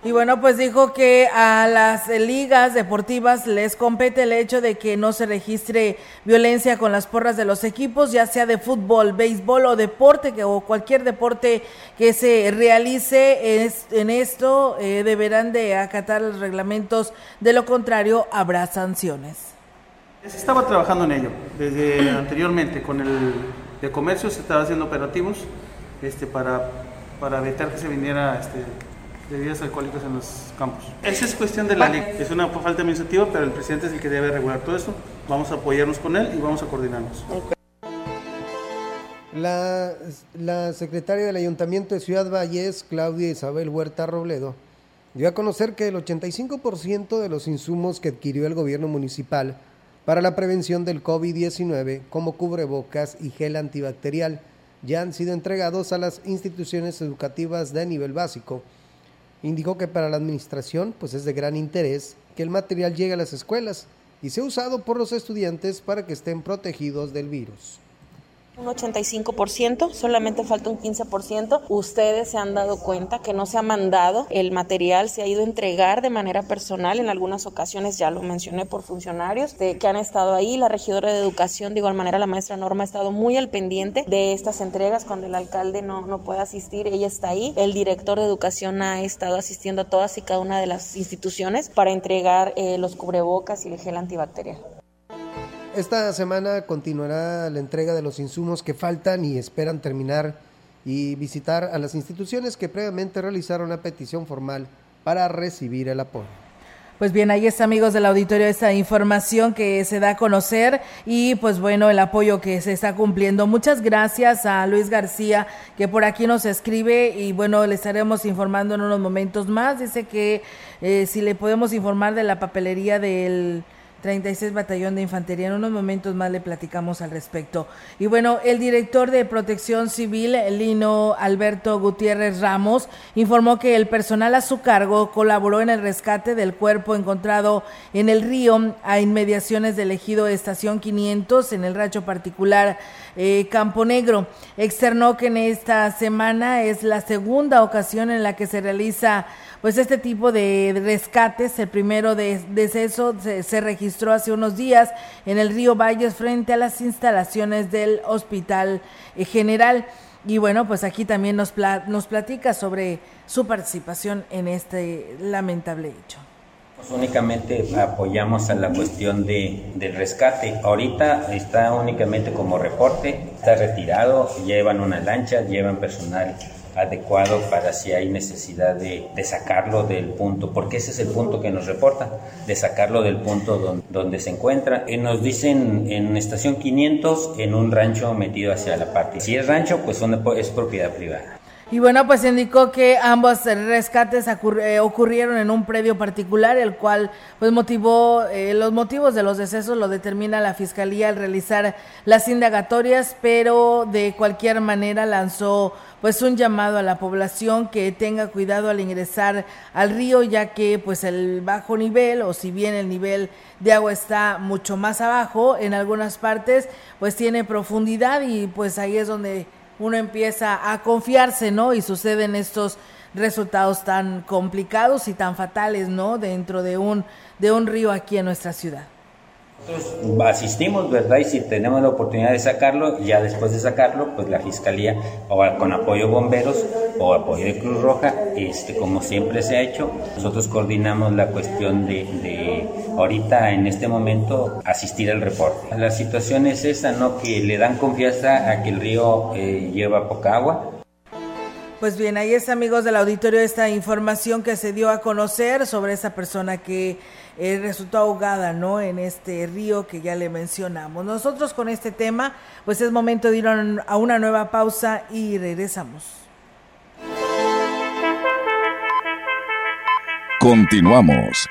Y bueno, pues dijo que a las ligas deportivas les compete el hecho de que no se registre violencia con las porras de los equipos, ya sea de fútbol, béisbol o deporte, que, o cualquier deporte que se realice es, en esto, eh, deberán de acatar los reglamentos, de lo contrario habrá sanciones. Se estaba trabajando en ello desde (clears throat) anteriormente, con el de comercio se estaba haciendo operativos este, para, para evitar que se viniera... Este, bebidas alcohólicas en los campos. Esa es cuestión de la ley, es una falta administrativa, pero el presidente es el que debe regular todo esto. Vamos a apoyarnos con él y vamos a coordinarnos. La, la secretaria del Ayuntamiento de Ciudad Valles, Claudia Isabel Huerta Robledo, dio a conocer que el 85% de los insumos que adquirió el gobierno municipal para la prevención del COVID-19, como cubrebocas y gel antibacterial, ya han sido entregados a las instituciones educativas de nivel básico Indicó que para la administración pues es de gran interés que el material llegue a las escuelas y sea usado por los estudiantes para que estén protegidos del virus. Un 85%, solamente falta un 15%. Ustedes se han dado cuenta que no se ha mandado el material, se ha ido a entregar de manera personal. En algunas ocasiones, ya lo mencioné por funcionarios de, que han estado ahí. La regidora de educación, de igual manera, la maestra Norma ha estado muy al pendiente de estas entregas. Cuando el alcalde no, no puede asistir, ella está ahí. El director de educación ha estado asistiendo a todas y cada una de las instituciones para entregar eh, los cubrebocas y el gel antibacterial. Esta semana continuará la entrega de los insumos que faltan y esperan terminar y visitar a las instituciones que previamente realizaron la petición formal para recibir el apoyo. Pues bien, ahí está, amigos del auditorio, esta información que se da a conocer y pues bueno, el apoyo que se está cumpliendo. Muchas gracias a Luis García que por aquí nos escribe y bueno, le estaremos informando en unos momentos más. Dice que eh, si le podemos informar de la papelería del 36 Batallón de Infantería. En unos momentos más le platicamos al respecto. Y bueno, el director de Protección Civil, Lino Alberto Gutiérrez Ramos, informó que el personal a su cargo colaboró en el rescate del cuerpo encontrado en el río a inmediaciones del ejido Estación 500 en el rancho particular eh, Campo Negro. Externó que en esta semana es la segunda ocasión en la que se realiza pues este tipo de rescates. El primero de deceso se, registró hace unos días en el río Valles frente a las instalaciones del Hospital eh, General. Y bueno, pues aquí también nos, pla nos platica sobre su participación en este lamentable hecho. Pues únicamente apoyamos a la cuestión de, del rescate. Ahorita está únicamente como reporte, está retirado, llevan una lancha, llevan personal adecuado para si hay necesidad de, de, sacarlo del punto, porque ese es el punto que nos reporta, de sacarlo del punto donde, se encuentra. Y nos dicen en estación 500, en un rancho metido hacia la parte. Si es rancho, pues es propiedad privada. Y bueno, pues indicó que ambos rescates eh, ocurrieron en un predio particular, el cual pues motivó, eh, los motivos de los decesos lo determina la Fiscalía al realizar las indagatorias, pero de cualquier manera lanzó pues un llamado a la población que tenga cuidado al ingresar al río, ya que pues el bajo nivel, o si bien el nivel de agua está mucho más abajo, en algunas partes pues tiene profundidad y pues ahí es donde uno empieza a confiarse, ¿no? Y suceden estos resultados tan complicados y tan fatales, ¿no? Dentro de un, de un río aquí en nuestra ciudad. Asistimos, ¿verdad? Y si tenemos la oportunidad de sacarlo, ya después de sacarlo, pues la Fiscalía, o con apoyo bomberos o apoyo de Cruz Roja, este, como siempre se ha hecho, nosotros coordinamos la cuestión de, ahorita, en este momento, asistir al reporte. La situación es esa, ¿no? Que le dan confianza a que el río eh, lleva poca agua, pues bien, ahí está, amigos del auditorio, esta información que se dio a conocer sobre esa persona que eh, resultó ahogada, ¿no? En este río que ya le mencionamos. Nosotros con este tema, pues es momento de ir a una nueva pausa y regresamos. Continuamos.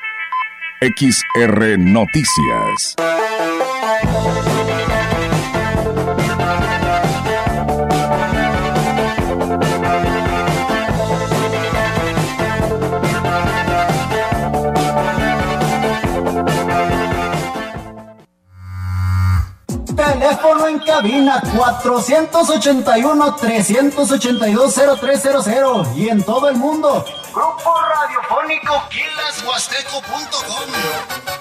XR Noticias. Teléfono en cabina 481-382-0300 y en todo el mundo. Grupo Radiofónico Quilashuasteco.com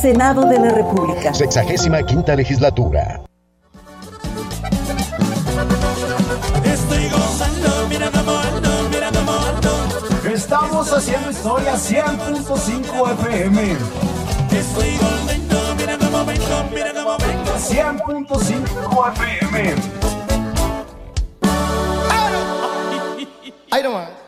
Senado de la República. Sexagésima quinta legislatura. Estamos haciendo historia 100.5 FM. Estoy volviendo, mira cómo vengo, mira cómo vengo. 100.5 FM. Ahí nomás.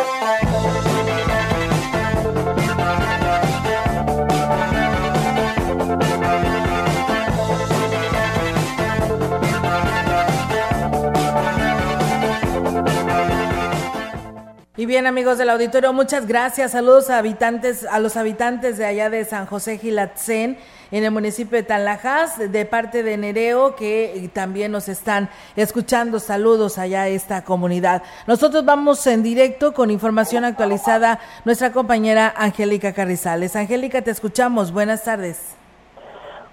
Y bien, amigos del auditorio, muchas gracias. Saludos a habitantes, a los habitantes de allá de San José Gilatzen, en el municipio de Tanlajas, de parte de Nereo, que también nos están escuchando. Saludos allá a esta comunidad. Nosotros vamos en directo con información actualizada. Nuestra compañera Angélica Carrizales. Angélica, te escuchamos. Buenas tardes.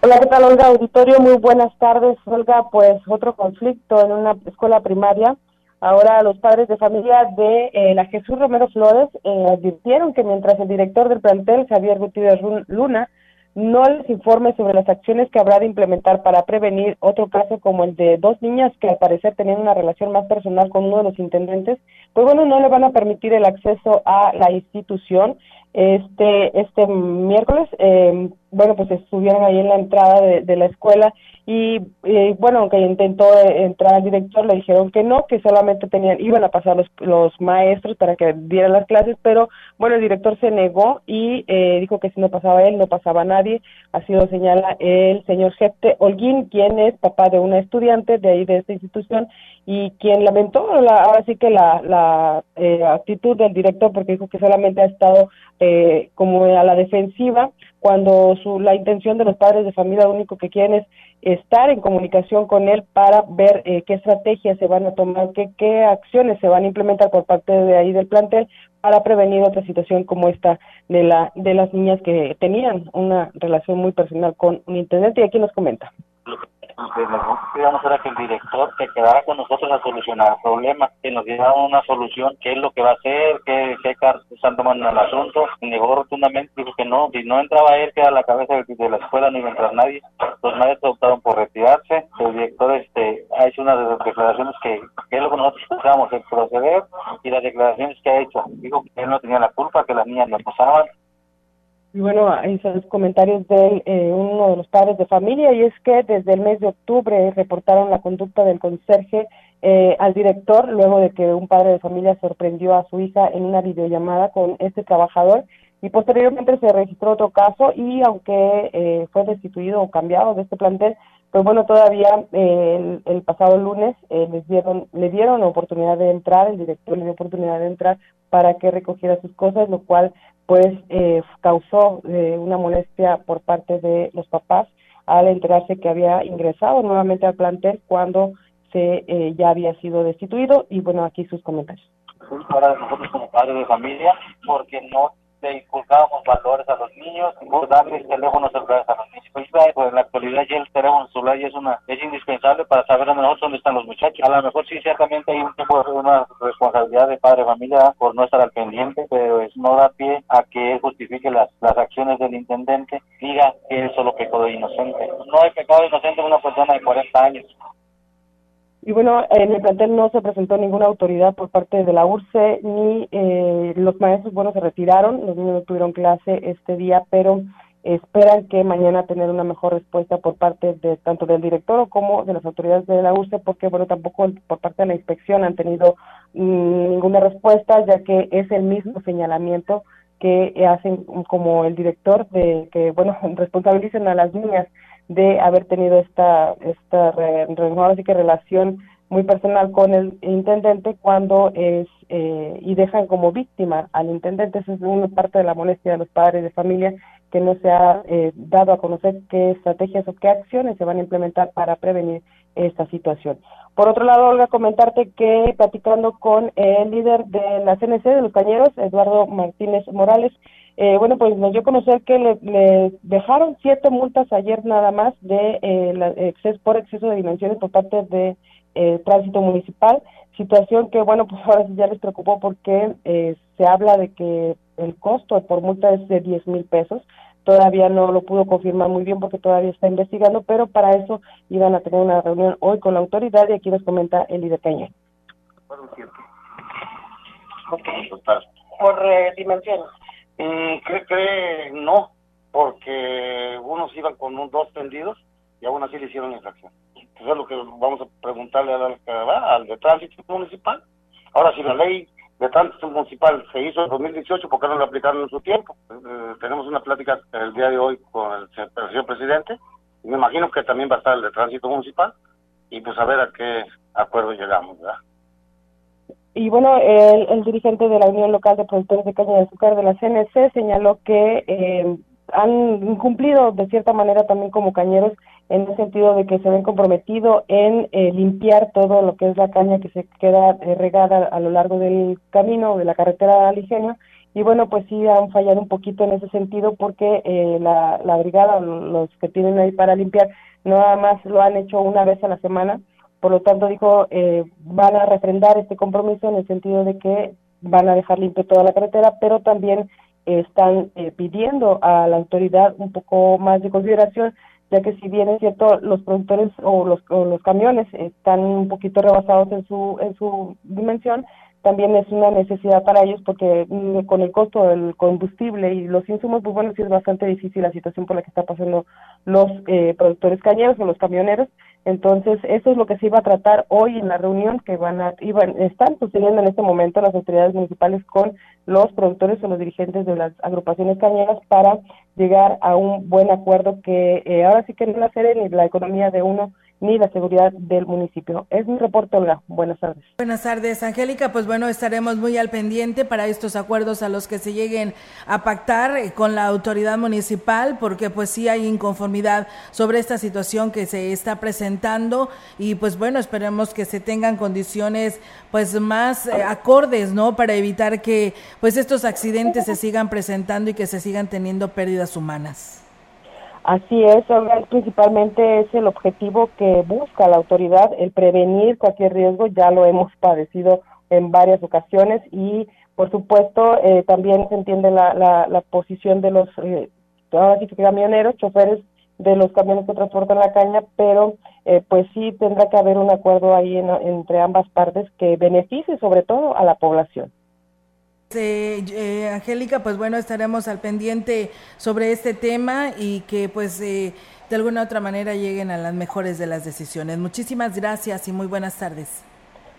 Hola, ¿qué tal, Olga? Auditorio, muy buenas tardes. Olga, pues otro conflicto en una escuela primaria Ahora los padres de familia de eh, la Jesús Romero Flores eh, advirtieron que mientras el director del plantel, Javier Gutiérrez Luna, no les informe sobre las acciones que habrá de implementar para prevenir otro caso como el de dos niñas que al parecer tenían una relación más personal con uno de los intendentes, pues bueno, no le van a permitir el acceso a la institución. Este, este miércoles, eh, bueno, pues estuvieron ahí en la entrada de, de la escuela y bueno, aunque intentó entrar al director, le dijeron que no, que solamente tenían, iban a pasar los, los maestros para que dieran las clases, pero bueno, el director se negó y eh, dijo que si no pasaba él, no pasaba nadie, así lo señala el señor Jepte Holguín, quien es papá de una estudiante de ahí de esta institución y quien lamentó la, ahora sí que la, la eh, actitud del director porque dijo que solamente ha estado eh, como a la defensiva cuando su, la intención de los padres de familia lo único que quieren es estar en comunicación con él para ver eh, qué estrategias se van a tomar, qué, qué acciones se van a implementar por parte de ahí del plantel para prevenir otra situación como esta de la de las niñas que tenían una relación muy personal con un intendente y aquí nos comenta que nosotros era que el director se quedara con nosotros a solucionar problemas, que nos diera una solución, qué es lo que va a hacer, qué, qué están tomando el asunto. Negó rotundamente, dijo que no, si no entraba él, que a la cabeza de, la escuela, a entrar nadie. Los maestros optaron por retirarse. El director este, ha hecho unas declaraciones que, que es lo que nosotros pensábamos, el proceder y las declaraciones que ha hecho. Dijo que él no tenía la culpa, que las niñas lo pasaban, y bueno, esos comentarios de eh, uno de los padres de familia, y es que desde el mes de octubre reportaron la conducta del conserje eh, al director, luego de que un padre de familia sorprendió a su hija en una videollamada con este trabajador, y posteriormente se registró otro caso, y aunque eh, fue destituido o cambiado de este plantel, pues bueno, todavía el, el, pasado lunes les dieron, le dieron oportunidad de entrar, el director le dio oportunidad de entrar para que recogiera sus cosas, lo cual pues eh, causó eh, una molestia por parte de los papás al enterarse que había ingresado nuevamente al plantel cuando se eh, ya había sido destituido y bueno aquí sus comentarios. Ahora nosotros como padres de familia porque no le inculcábamos valores a los niños, darles teléfonos celulares a los niños. Pues, pues, en la actualidad ya el teléfono celular ya es una es indispensable para saber dónde, dónde están los muchachos. A lo mejor sí ciertamente hay un tipo de una responsabilidad de padre familia por no estar al pendiente, pero es, no da pie a que él justifique las, las acciones del intendente, diga que él solo pecado de inocente. No hay pecado inocente en una persona de 40 años. Y bueno, en el plantel no se presentó ninguna autoridad por parte de la URCE, ni eh, los maestros, bueno, se retiraron, los niños no tuvieron clase este día, pero esperan que mañana tener una mejor respuesta por parte de tanto del director como de las autoridades de la URCE, porque bueno, tampoco por parte de la inspección han tenido mm, ninguna respuesta, ya que es el mismo señalamiento que hacen como el director de que, bueno, (laughs) responsabilicen a las niñas de haber tenido esta, esta así que relación muy personal con el intendente cuando es eh, y dejan como víctima al intendente. Esa es una parte de la molestia de los padres de familia que no se ha eh, dado a conocer qué estrategias o qué acciones se van a implementar para prevenir esta situación. Por otro lado, Olga, comentarte que platicando con el líder de la CNC de los Cañeros, Eduardo Martínez Morales, eh, bueno, pues nos dio a conocer que le, dejaron siete multas ayer nada más de eh, por exceso de dimensiones por parte de eh, tránsito municipal, situación que, bueno, pues (laughs) ahora sí ya les preocupó porque eh, se habla de que el costo por multa es de 10 mil pesos, todavía no lo pudo confirmar muy bien porque todavía está investigando, pero para eso iban a tener una reunión hoy con la autoridad y aquí nos comenta el Caña. Por eh, dimensiones. Mm, cree, cree no, porque unos iban con un dos tendidos y aún así le hicieron la infracción. Eso es lo que vamos a preguntarle al, al de tránsito municipal. Ahora, si la ley de tránsito municipal se hizo en 2018, ¿por qué no la aplicaron en su tiempo? Eh, tenemos una plática el día de hoy con el señor presidente. Y me imagino que también va a estar el de tránsito municipal y pues a ver a qué acuerdo llegamos, ¿verdad? Y bueno, el, dirigente de la Unión Local de Productores de Caña de Azúcar de la CNC señaló que eh, han incumplido de cierta manera también como cañeros en el sentido de que se ven comprometido en eh, limpiar todo lo que es la caña que se queda eh, regada a lo largo del camino de la carretera al ingenio. Y bueno pues sí han fallado un poquito en ese sentido porque eh, la, la brigada los que tienen ahí para limpiar nada más lo han hecho una vez a la semana por lo tanto dijo van a refrendar este compromiso en el sentido de que van a dejar limpio toda la carretera pero también están pidiendo a la autoridad un poco más de consideración ya que si bien es cierto los productores o los, los camiones están un poquito rebasados en su en su dimensión también es una necesidad para ellos porque mm, con el costo del combustible y los insumos, pues bueno, sí es bastante difícil la situación por la que están pasando los eh, productores cañeros o los camioneros. Entonces, eso es lo que se iba a tratar hoy en la reunión que van a, iban, están sosteniendo en este momento las autoridades municipales con los productores o los dirigentes de las agrupaciones cañeras para llegar a un buen acuerdo que eh, ahora sí que no la ni la economía de uno ni la seguridad del municipio. Es mi reporte, Olga. Buenas tardes. Buenas tardes, Angélica. Pues bueno, estaremos muy al pendiente para estos acuerdos a los que se lleguen a pactar eh, con la autoridad municipal, porque pues sí hay inconformidad sobre esta situación que se está presentando y pues bueno, esperemos que se tengan condiciones pues más eh, acordes, ¿no? Para evitar que pues estos accidentes se sigan presentando y que se sigan teniendo pérdidas humanas. Así es, principalmente es el objetivo que busca la autoridad, el prevenir cualquier riesgo, ya lo hemos (laughs) padecido en varias ocasiones y por supuesto eh, también se entiende la, la, posición de los eh, camioneros, choferes de los camiones que transportan la caña, pero eh, pues sí tendrá que haber un acuerdo ahí entre ambas partes que beneficie sobre todo a la población. Eh, Angélica, pues bueno, estaremos al pendiente sobre este tema y que pues eh, de alguna u otra manera lleguen a las mejores de las decisiones. Muchísimas gracias y muy buenas tardes.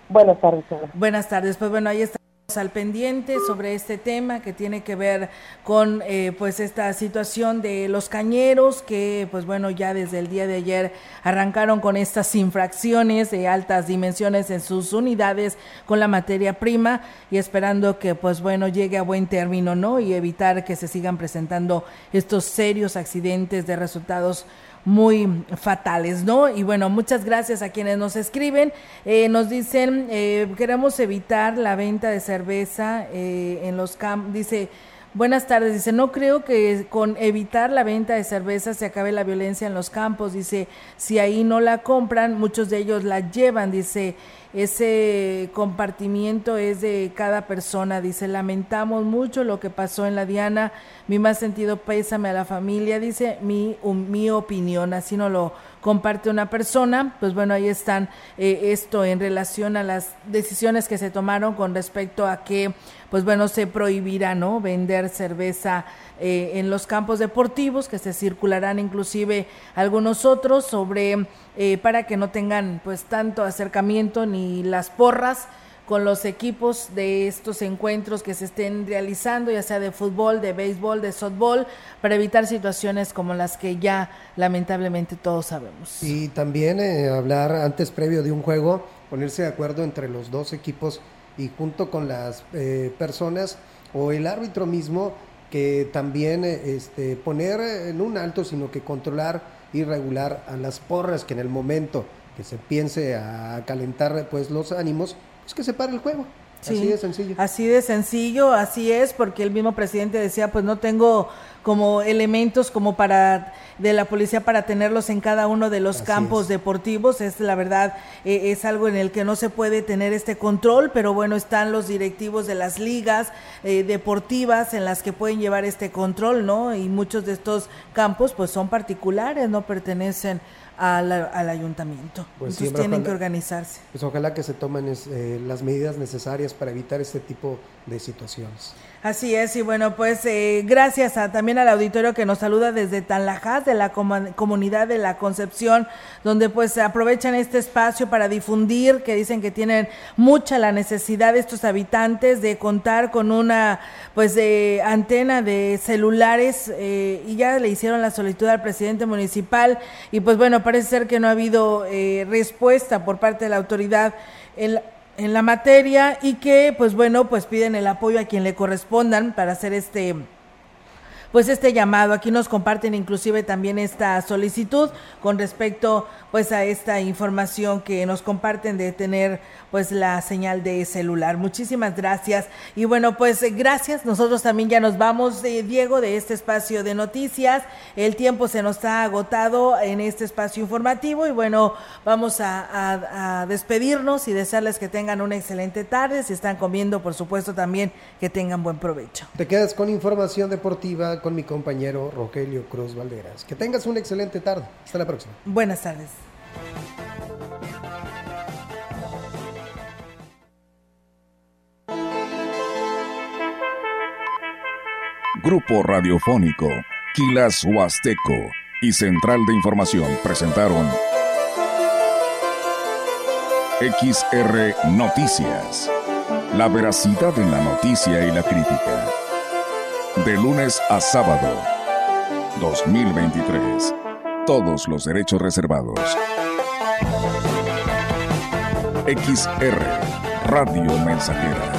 Buenas tardes. Buenas tardes, pues bueno, ahí está al pendiente sobre este tema que tiene que ver con eh, pues esta situación de los cañeros que pues bueno ya desde el día de ayer arrancaron con estas infracciones de altas dimensiones en sus unidades con la materia prima y esperando que pues bueno llegue a buen término no y evitar que se sigan presentando estos serios accidentes de resultados muy fatales, ¿no? Y bueno, muchas gracias a quienes nos escriben. Eh, nos dicen, eh, queremos evitar la venta de cerveza eh, en los campos, dice... Buenas tardes, dice, no creo que con evitar la venta de cerveza se acabe la violencia en los campos, dice, si ahí no la compran, muchos de ellos la llevan, dice, ese compartimiento es de cada persona. Dice, lamentamos mucho lo que pasó en la Diana. Mi más sentido pésame a la familia. Dice, mi, mi opinión. Así no lo comparte una persona. Pues bueno, ahí están eh, esto en relación a las decisiones que se tomaron con respecto a que, pues bueno, se prohibirá, ¿no? Vender cerveza eh, en los campos deportivos, que se circularán inclusive algunos otros sobre, eh, para que no tengan pues tanto acercamiento ni las porras con los equipos de estos encuentros que se estén realizando, ya sea de fútbol, de béisbol, de softball, para evitar situaciones como las que ya lamentablemente todos sabemos. Y también eh, hablar antes previo de un juego, ponerse de acuerdo entre los dos equipos y junto con las eh, personas o el árbitro mismo que también eh, este, poner en un alto, sino que controlar y regular a las porras que en el momento que se piense a calentar pues los ánimos, pues que se pare el juego. así de sencillo. Así de sencillo, así es, porque el mismo presidente decía, pues no tengo como elementos como para de la policía para tenerlos en cada uno de los campos deportivos. Es la verdad, eh, es algo en el que no se puede tener este control, pero bueno, están los directivos de las ligas eh, deportivas en las que pueden llevar este control, ¿no? Y muchos de estos campos pues son particulares, no pertenecen al, al ayuntamiento. Pues Entonces tienen que organizarse. Pues ojalá que se tomen eh, las medidas necesarias para evitar este tipo de situaciones. Así es, y bueno, pues eh, gracias a, también al auditorio que nos saluda desde Tanlajas, de la comunidad de la Concepción, donde pues aprovechan este espacio para difundir, que dicen que tienen mucha la necesidad de estos habitantes de contar con una pues de antena de celulares eh, y ya le hicieron la solicitud al presidente municipal y pues bueno, parece ser que no ha habido eh, respuesta por parte de la autoridad. El, en la materia y que pues bueno pues piden el apoyo a quien le correspondan para hacer este pues este llamado. Aquí nos comparten inclusive también esta solicitud con respecto pues a esta información que nos comparten de tener pues la señal de celular. Muchísimas gracias. Y bueno, pues gracias. Nosotros también ya nos vamos, eh, Diego, de este espacio de noticias. El tiempo se nos ha agotado en este espacio informativo y bueno, vamos a, a despedirnos y desearles que tengan una excelente tarde. Si están comiendo, por supuesto, también que tengan buen provecho. Te quedas con información deportiva con mi compañero Rogelio Cruz Valderas. Que tengas una excelente tarde. Hasta la próxima. Buenas tardes. Grupo Radiofónico, Quilas Huasteco y Central de Información presentaron XR Noticias. La veracidad en la noticia y la crítica. De lunes a sábado, 2023. Todos los derechos reservados. XR Radio Mensajera